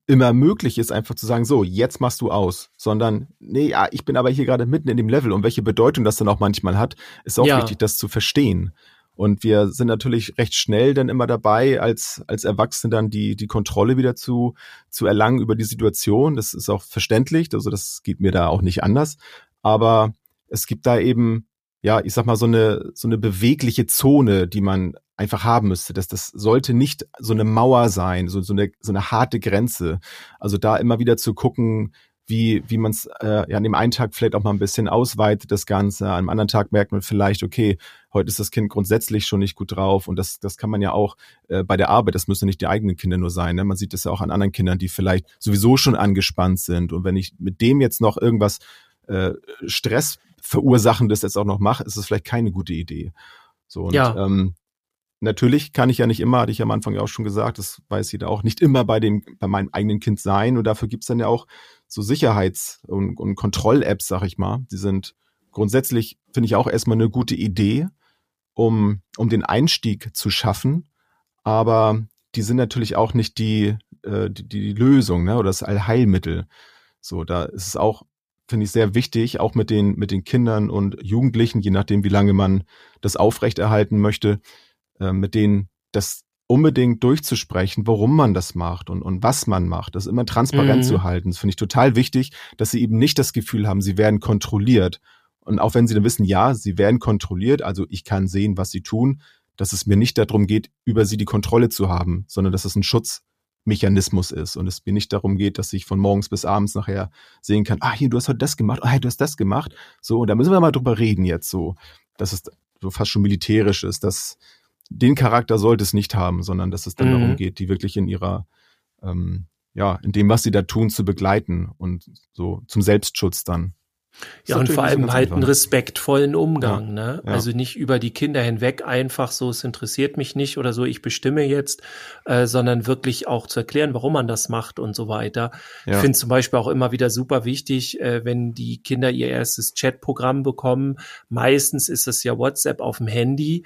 immer möglich ist, einfach zu sagen, so, jetzt machst du aus, sondern, nee, ja, ich bin aber hier gerade mitten in dem Level und welche Bedeutung das dann auch manchmal hat, ist auch ja. wichtig, das zu verstehen. Und wir sind natürlich recht schnell dann immer dabei, als, als Erwachsene dann die, die Kontrolle wieder zu, zu erlangen über die Situation. Das ist auch verständlich. Also das geht mir da auch nicht anders. Aber es gibt da eben ja, ich sag mal, so eine, so eine bewegliche Zone, die man einfach haben müsste. Das, das sollte nicht so eine Mauer sein, so, so, eine, so eine harte Grenze. Also da immer wieder zu gucken, wie, wie man es äh, ja an dem einen Tag vielleicht auch mal ein bisschen ausweitet, das Ganze. Am anderen Tag merkt man vielleicht, okay, heute ist das Kind grundsätzlich schon nicht gut drauf und das, das kann man ja auch äh, bei der Arbeit, das müssen nicht die eigenen Kinder nur sein. Ne? Man sieht das ja auch an anderen Kindern, die vielleicht sowieso schon angespannt sind. Und wenn ich mit dem jetzt noch irgendwas äh, Stress verursachendes jetzt auch noch mache, ist es vielleicht keine gute Idee. So und ja. ähm, natürlich kann ich ja nicht immer, hatte ich am Anfang ja auch schon gesagt, das weiß jeder auch, nicht immer bei dem, bei meinem eigenen Kind sein. Und dafür gibt's dann ja auch so Sicherheits- und, und Kontroll-Apps, sag ich mal. Die sind grundsätzlich, finde ich, auch erstmal eine gute Idee, um, um den Einstieg zu schaffen. Aber die sind natürlich auch nicht die, äh, die, die Lösung, ne, oder das Allheilmittel. So, da ist es auch finde ich sehr wichtig, auch mit den, mit den Kindern und Jugendlichen, je nachdem, wie lange man das aufrechterhalten möchte, äh, mit denen das unbedingt durchzusprechen, warum man das macht und, und was man macht, das immer transparent mhm. zu halten. Das finde ich total wichtig, dass sie eben nicht das Gefühl haben, sie werden kontrolliert. Und auch wenn sie dann wissen, ja, sie werden kontrolliert, also ich kann sehen, was sie tun, dass es mir nicht darum geht, über sie die Kontrolle zu haben, sondern dass es ein Schutz Mechanismus ist und es mir nicht darum geht, dass ich von morgens bis abends nachher sehen kann, ah, hier, du hast heute das gemacht, ah, du hast das gemacht. So, und da müssen wir mal drüber reden jetzt so. dass es so fast schon militärisch ist. dass den Charakter sollte es nicht haben, sondern dass es dann mhm. darum geht, die wirklich in ihrer, ähm, ja, in dem, was sie da tun, zu begleiten und so zum Selbstschutz dann. Ja, und vor allem halt einen respektvollen Umgang, ja, ne? Ja. Also nicht über die Kinder hinweg einfach so, es interessiert mich nicht oder so, ich bestimme jetzt, äh, sondern wirklich auch zu erklären, warum man das macht und so weiter. Ja. Ich finde zum Beispiel auch immer wieder super wichtig, äh, wenn die Kinder ihr erstes Chatprogramm bekommen. Meistens ist es ja WhatsApp auf dem Handy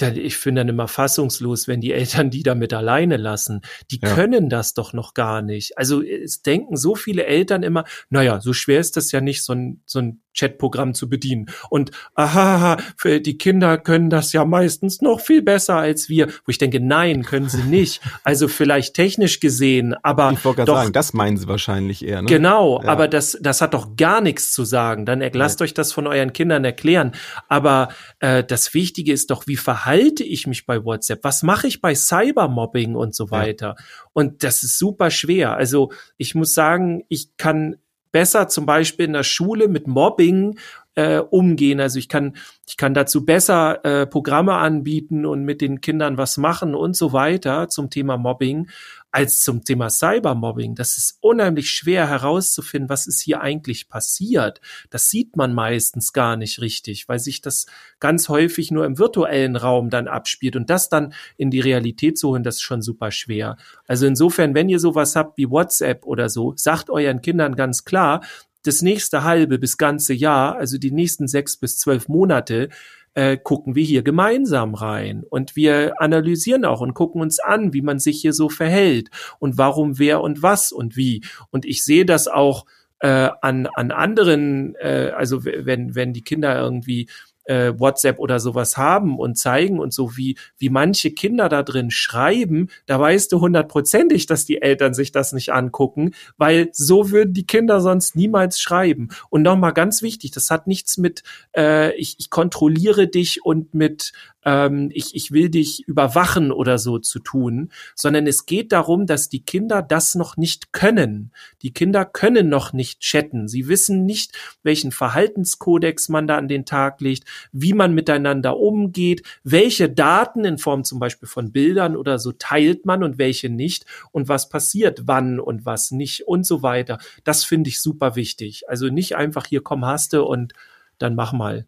ich finde dann immer fassungslos, wenn die Eltern die damit alleine lassen. Die ja. können das doch noch gar nicht. Also es denken so viele Eltern immer, naja, so schwer ist das ja nicht, so ein, so ein Chatprogramm zu bedienen. Und aha, für die Kinder können das ja meistens noch viel besser als wir. Wo ich denke, nein, können sie nicht. Also vielleicht technisch gesehen, aber ich wollte doch, sagen, das meinen sie wahrscheinlich eher. Ne? Genau, ja. aber das, das hat doch gar nichts zu sagen. Dann lasst ja. euch das von euren Kindern erklären. Aber äh, das Wichtige ist doch, wie verhalte ich mich bei WhatsApp? Was mache ich bei Cybermobbing und so weiter? Ja. Und das ist super schwer. Also ich muss sagen, ich kann besser zum Beispiel in der Schule mit Mobbing äh, umgehen. Also ich kann, ich kann dazu besser äh, Programme anbieten und mit den Kindern was machen und so weiter zum Thema Mobbing als zum Thema Cybermobbing. Das ist unheimlich schwer herauszufinden, was ist hier eigentlich passiert. Das sieht man meistens gar nicht richtig, weil sich das ganz häufig nur im virtuellen Raum dann abspielt und das dann in die Realität zu holen, das ist schon super schwer. Also insofern, wenn ihr sowas habt wie WhatsApp oder so, sagt euren Kindern ganz klar, das nächste halbe bis ganze Jahr, also die nächsten sechs bis zwölf Monate, äh, gucken wir hier gemeinsam rein und wir analysieren auch und gucken uns an, wie man sich hier so verhält und warum, wer und was und wie. Und ich sehe das auch äh, an, an anderen, äh, also wenn, wenn die Kinder irgendwie äh, WhatsApp oder sowas haben und zeigen und so wie, wie manche Kinder da drin schreiben, da weißt du hundertprozentig, dass die Eltern sich das nicht angucken, weil so würden die Kinder sonst niemals schreiben. Und nochmal ganz wichtig, das hat nichts mit, äh, ich, ich kontrolliere dich und mit ähm, ich, ich will dich überwachen oder so zu tun, sondern es geht darum, dass die Kinder das noch nicht können. Die Kinder können noch nicht chatten. Sie wissen nicht, welchen Verhaltenskodex man da an den Tag legt, wie man miteinander umgeht, welche Daten in Form zum Beispiel von Bildern oder so teilt man und welche nicht und was passiert wann und was nicht und so weiter. Das finde ich super wichtig. Also nicht einfach hier komm hast du und dann mach mal.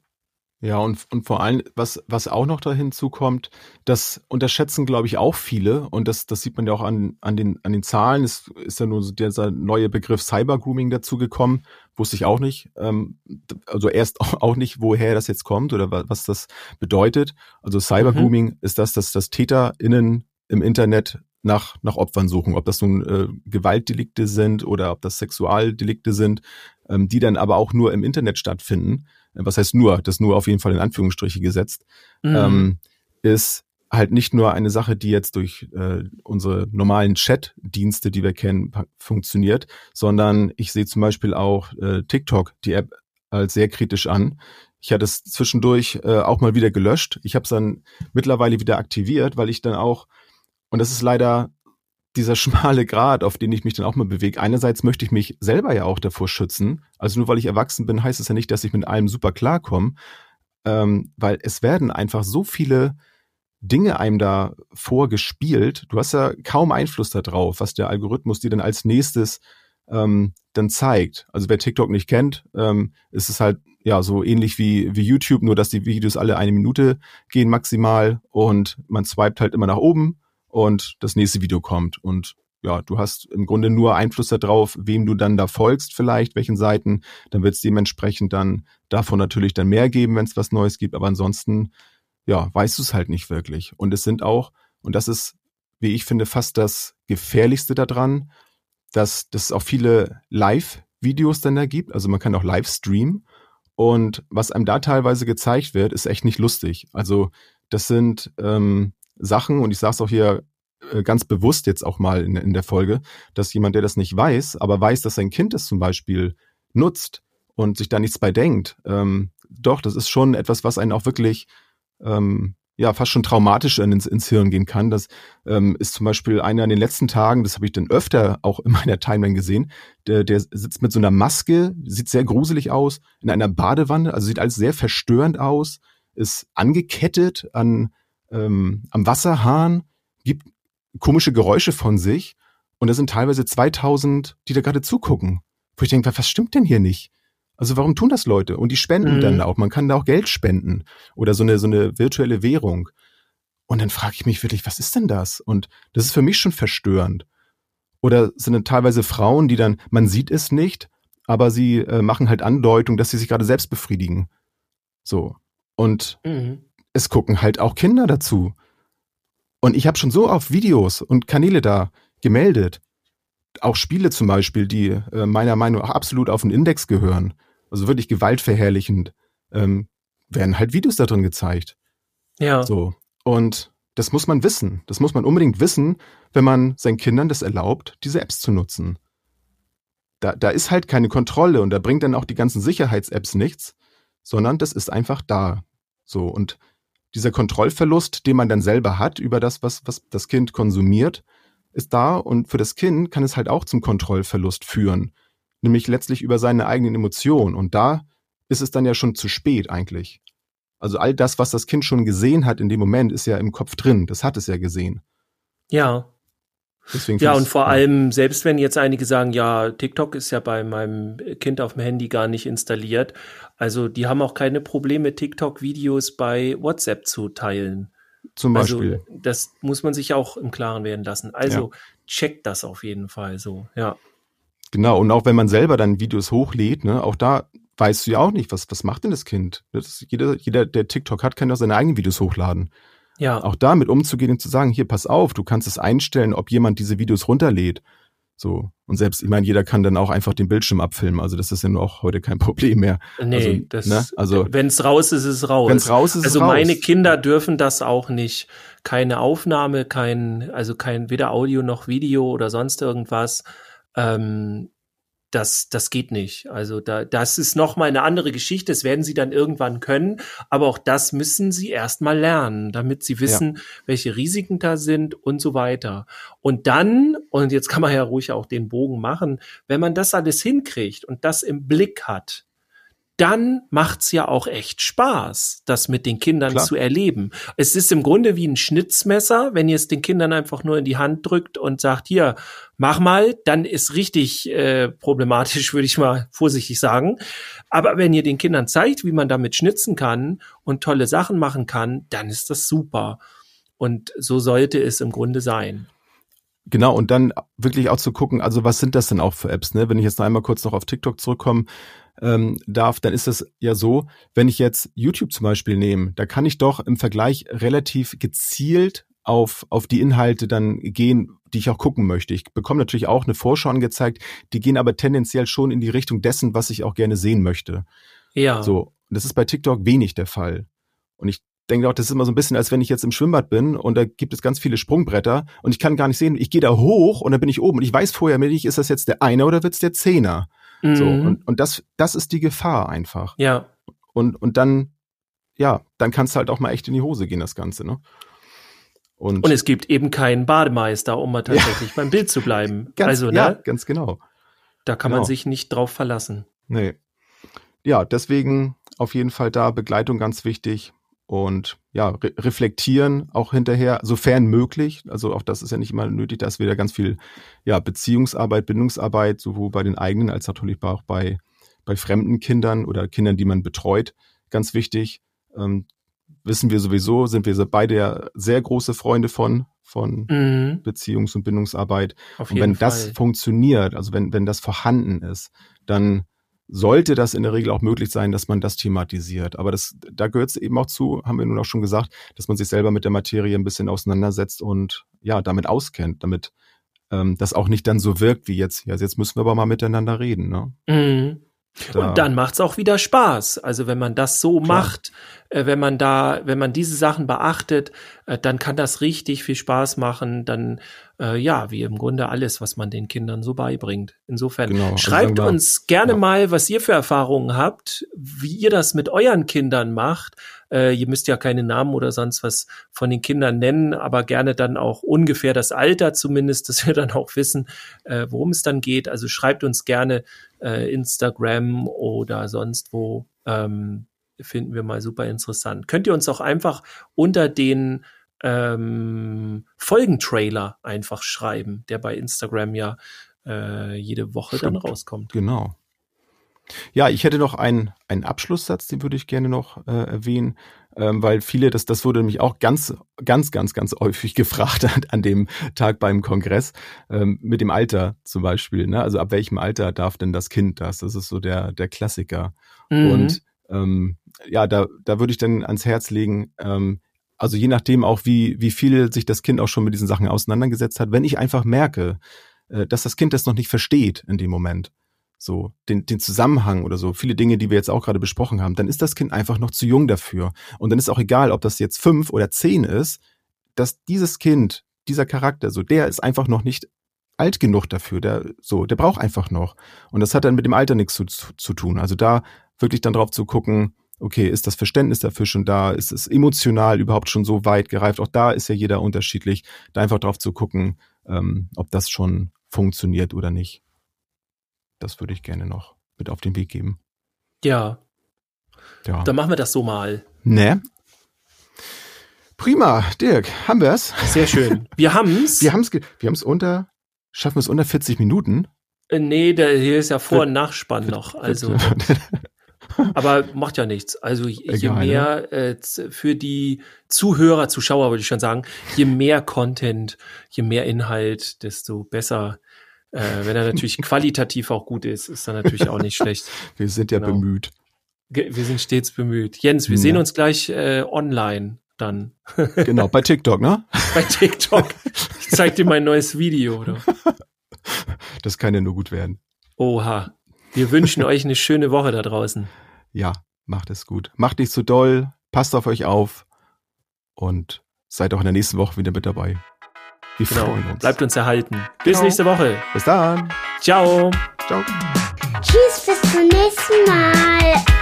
Ja, und, und vor allem, was, was auch noch da hinzukommt, das unterschätzen, glaube ich, auch viele. Und das, das sieht man ja auch an, an, den, an den Zahlen. Es ist ja nur so dieser neue Begriff Cybergrooming dazugekommen. Wusste ich auch nicht. Ähm, also erst auch nicht, woher das jetzt kommt oder was das bedeutet. Also Cybergrooming mhm. ist das, dass das TäterInnen im Internet nach, nach Opfern suchen, ob das nun äh, Gewaltdelikte sind oder ob das Sexualdelikte sind, ähm, die dann aber auch nur im Internet stattfinden was heißt nur, das nur auf jeden Fall in Anführungsstriche gesetzt, mhm. ähm, ist halt nicht nur eine Sache, die jetzt durch äh, unsere normalen Chat-Dienste, die wir kennen, funktioniert, sondern ich sehe zum Beispiel auch äh, TikTok, die App, als sehr kritisch an. Ich hatte es zwischendurch äh, auch mal wieder gelöscht. Ich habe es dann mittlerweile wieder aktiviert, weil ich dann auch, und das ist leider dieser schmale Grad, auf den ich mich dann auch mal bewege. Einerseits möchte ich mich selber ja auch davor schützen. Also nur weil ich erwachsen bin, heißt es ja nicht, dass ich mit allem super klarkomme. Ähm, weil es werden einfach so viele Dinge einem da vorgespielt. Du hast ja kaum Einfluss darauf, was der Algorithmus dir dann als nächstes ähm, dann zeigt. Also wer TikTok nicht kennt, ähm, ist es halt ja so ähnlich wie, wie YouTube, nur dass die Videos alle eine Minute gehen maximal und man swipet halt immer nach oben und das nächste Video kommt. Und ja, du hast im Grunde nur Einfluss darauf, wem du dann da folgst, vielleicht, welchen Seiten. Dann wird es dementsprechend dann davon natürlich dann mehr geben, wenn es was Neues gibt. Aber ansonsten, ja, weißt du es halt nicht wirklich. Und es sind auch, und das ist, wie ich finde, fast das Gefährlichste daran, dass, es auch viele Live-Videos dann da gibt. Also man kann auch live streamen. Und was einem da teilweise gezeigt wird, ist echt nicht lustig. Also das sind ähm, Sachen, und ich sage es auch hier äh, ganz bewusst jetzt auch mal in, in, der Folge, dass jemand, der das nicht weiß, aber weiß, dass sein Kind es zum Beispiel nutzt und sich da nichts bei denkt, ähm, doch, das ist schon etwas, was einen auch wirklich ähm, ja fast schon traumatisch ins, ins Hirn gehen kann. Das ähm, ist zum Beispiel einer in den letzten Tagen, das habe ich dann öfter auch in meiner Timeline gesehen, der, der sitzt mit so einer Maske, sieht sehr gruselig aus, in einer Badewanne, also sieht alles sehr verstörend aus, ist angekettet an ähm, am Wasserhahn, gibt komische Geräusche von sich und da sind teilweise 2000, die da gerade zugucken. Wo ich denke, was stimmt denn hier nicht? Also warum tun das Leute? Und die spenden mhm. dann auch. Man kann da auch Geld spenden oder so eine, so eine virtuelle Währung. Und dann frage ich mich wirklich, was ist denn das? Und das ist für mich schon verstörend. Oder sind dann teilweise Frauen, die dann, man sieht es nicht, aber sie äh, machen halt Andeutung, dass sie sich gerade selbst befriedigen. So. Und mhm es gucken halt auch Kinder dazu. Und ich habe schon so auf Videos und Kanäle da gemeldet. Auch Spiele zum Beispiel, die äh, meiner Meinung nach absolut auf den Index gehören. also wirklich gewaltverherrlichend, ähm, werden halt Videos da drin gezeigt. Ja. So. Und das muss man wissen. Das muss man unbedingt wissen, wenn man seinen Kindern das erlaubt, diese Apps zu nutzen. Da, da ist halt keine Kontrolle und da bringt dann auch die ganzen Sicherheits-Apps nichts, sondern das ist einfach da. So. Und dieser Kontrollverlust, den man dann selber hat über das, was, was das Kind konsumiert, ist da und für das Kind kann es halt auch zum Kontrollverlust führen, nämlich letztlich über seine eigenen Emotionen und da ist es dann ja schon zu spät eigentlich. Also all das, was das Kind schon gesehen hat in dem Moment, ist ja im Kopf drin. Das hat es ja gesehen. Ja. Deswegen ja, und vor ja. allem, selbst wenn jetzt einige sagen, ja, TikTok ist ja bei meinem Kind auf dem Handy gar nicht installiert. Also die haben auch keine Probleme, TikTok-Videos bei WhatsApp zu teilen. Zum also, Beispiel. Also, das muss man sich auch im Klaren werden lassen. Also ja. checkt das auf jeden Fall so, ja. Genau, und auch wenn man selber dann Videos hochlädt, ne, auch da weißt du ja auch nicht, was, was macht denn das Kind? Das jeder, jeder, der TikTok hat, kann ja seine eigenen Videos hochladen. Ja. Auch damit umzugehen und zu sagen, hier, pass auf, du kannst es einstellen, ob jemand diese Videos runterlädt. So. Und selbst, ich meine, jeder kann dann auch einfach den Bildschirm abfilmen. Also das ist ja nur auch heute kein Problem mehr. Nee, also, das, ne? also, wenn es raus ist, ist es raus. Wenn es raus ist, also ist raus. meine Kinder dürfen das auch nicht. Keine Aufnahme, kein, also kein weder Audio noch Video oder sonst irgendwas. Ähm, das, das geht nicht. Also da, das ist noch mal eine andere Geschichte. Das werden sie dann irgendwann können. Aber auch das müssen sie erst mal lernen, damit sie wissen, ja. welche Risiken da sind und so weiter. Und dann, und jetzt kann man ja ruhig auch den Bogen machen, wenn man das alles hinkriegt und das im Blick hat, dann macht's ja auch echt Spaß, das mit den Kindern Klar. zu erleben. Es ist im Grunde wie ein Schnitzmesser, wenn ihr es den Kindern einfach nur in die Hand drückt und sagt, hier, mach mal, dann ist richtig äh, problematisch, würde ich mal vorsichtig sagen. Aber wenn ihr den Kindern zeigt, wie man damit schnitzen kann und tolle Sachen machen kann, dann ist das super. Und so sollte es im Grunde sein. Genau, und dann wirklich auch zu gucken, also was sind das denn auch für Apps, ne? Wenn ich jetzt noch einmal kurz noch auf TikTok zurückkomme, ähm, darf, dann ist es ja so, wenn ich jetzt YouTube zum Beispiel nehme, da kann ich doch im Vergleich relativ gezielt auf, auf die Inhalte dann gehen, die ich auch gucken möchte. Ich bekomme natürlich auch eine Vorschau angezeigt, die gehen aber tendenziell schon in die Richtung dessen, was ich auch gerne sehen möchte. Ja. So. Das ist bei TikTok wenig der Fall. Und ich denke auch, das ist immer so ein bisschen, als wenn ich jetzt im Schwimmbad bin und da gibt es ganz viele Sprungbretter und ich kann gar nicht sehen, ich gehe da hoch und dann bin ich oben und ich weiß vorher nicht, ist das jetzt der Einer oder wird's der Zehner? Mhm. So, und, und das, das ist die Gefahr einfach. Ja. Und, und dann, ja, dann kannst du halt auch mal echt in die Hose gehen, das Ganze, ne? Und, und es gibt eben keinen Bademeister, um mal tatsächlich ja. beim Bild zu bleiben. ganz, also, ne? Ja, ganz genau. Da kann genau. man sich nicht drauf verlassen. Nee. Ja, deswegen auf jeden Fall da Begleitung ganz wichtig und ja, re reflektieren auch hinterher, sofern möglich. Also auch das ist ja nicht immer nötig, dass wir da ganz viel ja, Beziehungsarbeit, Bindungsarbeit, sowohl bei den eigenen als natürlich auch bei, bei fremden Kindern oder Kindern, die man betreut, ganz wichtig. Ähm, wissen wir sowieso, sind wir beide ja sehr große Freunde von, von mhm. Beziehungs- und Bindungsarbeit. Auf und wenn Fall. das funktioniert, also wenn, wenn das vorhanden ist, dann sollte das in der Regel auch möglich sein, dass man das thematisiert. Aber das, da gehört es eben auch zu, haben wir nun auch schon gesagt, dass man sich selber mit der Materie ein bisschen auseinandersetzt und ja, damit auskennt, damit ähm, das auch nicht dann so wirkt wie jetzt, ja, jetzt müssen wir aber mal miteinander reden. Ne? Mhm. Da. Und dann macht's auch wieder Spaß. Also wenn man das so Klar. macht, äh, wenn man da, wenn man diese Sachen beachtet, äh, dann kann das richtig viel Spaß machen. Dann äh, ja, wie im Grunde alles, was man den Kindern so beibringt. Insofern genau, also schreibt wir, uns gerne ja. mal, was ihr für Erfahrungen habt, wie ihr das mit euren Kindern macht. Äh, ihr müsst ja keine Namen oder sonst was von den Kindern nennen, aber gerne dann auch ungefähr das Alter zumindest, dass wir dann auch wissen, äh, worum es dann geht. Also schreibt uns gerne äh, Instagram oder sonst wo. Ähm, finden wir mal super interessant. Könnt ihr uns auch einfach unter den ähm, Folgentrailer einfach schreiben, der bei Instagram ja äh, jede Woche Stimmt. dann rauskommt. Genau. Ja, ich hätte noch einen, einen Abschlusssatz, den würde ich gerne noch äh, erwähnen, ähm, weil viele, das, das wurde nämlich auch ganz, ganz, ganz, ganz häufig gefragt an, an dem Tag beim Kongress, ähm, mit dem Alter zum Beispiel. Ne? Also ab welchem Alter darf denn das Kind das? Das ist so der, der Klassiker. Mhm. Und ähm, ja, da, da würde ich dann ans Herz legen, ähm, also je nachdem auch, wie, wie viel sich das Kind auch schon mit diesen Sachen auseinandergesetzt hat, wenn ich einfach merke, äh, dass das Kind das noch nicht versteht in dem Moment, so den, den Zusammenhang oder so, viele Dinge, die wir jetzt auch gerade besprochen haben, dann ist das Kind einfach noch zu jung dafür. Und dann ist auch egal, ob das jetzt fünf oder zehn ist, dass dieses Kind, dieser Charakter, so der ist einfach noch nicht alt genug dafür, der so, der braucht einfach noch. Und das hat dann mit dem Alter nichts zu, zu, zu tun. Also da wirklich dann drauf zu gucken, okay, ist das Verständnis dafür schon da? Ist es emotional überhaupt schon so weit gereift? Auch da ist ja jeder unterschiedlich. Da einfach drauf zu gucken, ähm, ob das schon funktioniert oder nicht. Das würde ich gerne noch mit auf den Weg geben. Ja. Ja. Dann machen wir das so mal. Ne? Prima, Dirk, haben wir es? Sehr schön. Wir haben's. Wir haben's, wir haben's unter, schaffen wir es unter 40 Minuten? Äh, nee, der, hier ist ja Vor- und Nachspann noch. Also, aber macht ja nichts. Also je Egal, mehr äh, z- für die Zuhörer, Zuschauer würde ich schon sagen, je mehr Content, je mehr Inhalt, desto besser. Äh, wenn er natürlich qualitativ auch gut ist, ist er natürlich auch nicht schlecht. wir sind ja Genau. bemüht. Wir sind stets bemüht. Jens, wir Ja. sehen uns gleich äh, online dann Genau, bei TikTok, ne? bei TikTok. Ich zeig dir mein neues Video. Oder? Das kann ja nur gut werden. Oha. Wir wünschen euch eine schöne Woche da draußen. Ja, macht es gut. Macht nicht zu doll, passt auf euch auf und seid auch in der nächsten Woche wieder mit dabei. Wir Genau. freuen uns. Bleibt uns erhalten. Bis Genau. nächste Woche. Bis dann. Ciao. Ciao. Tschüss, bis zum nächsten Mal.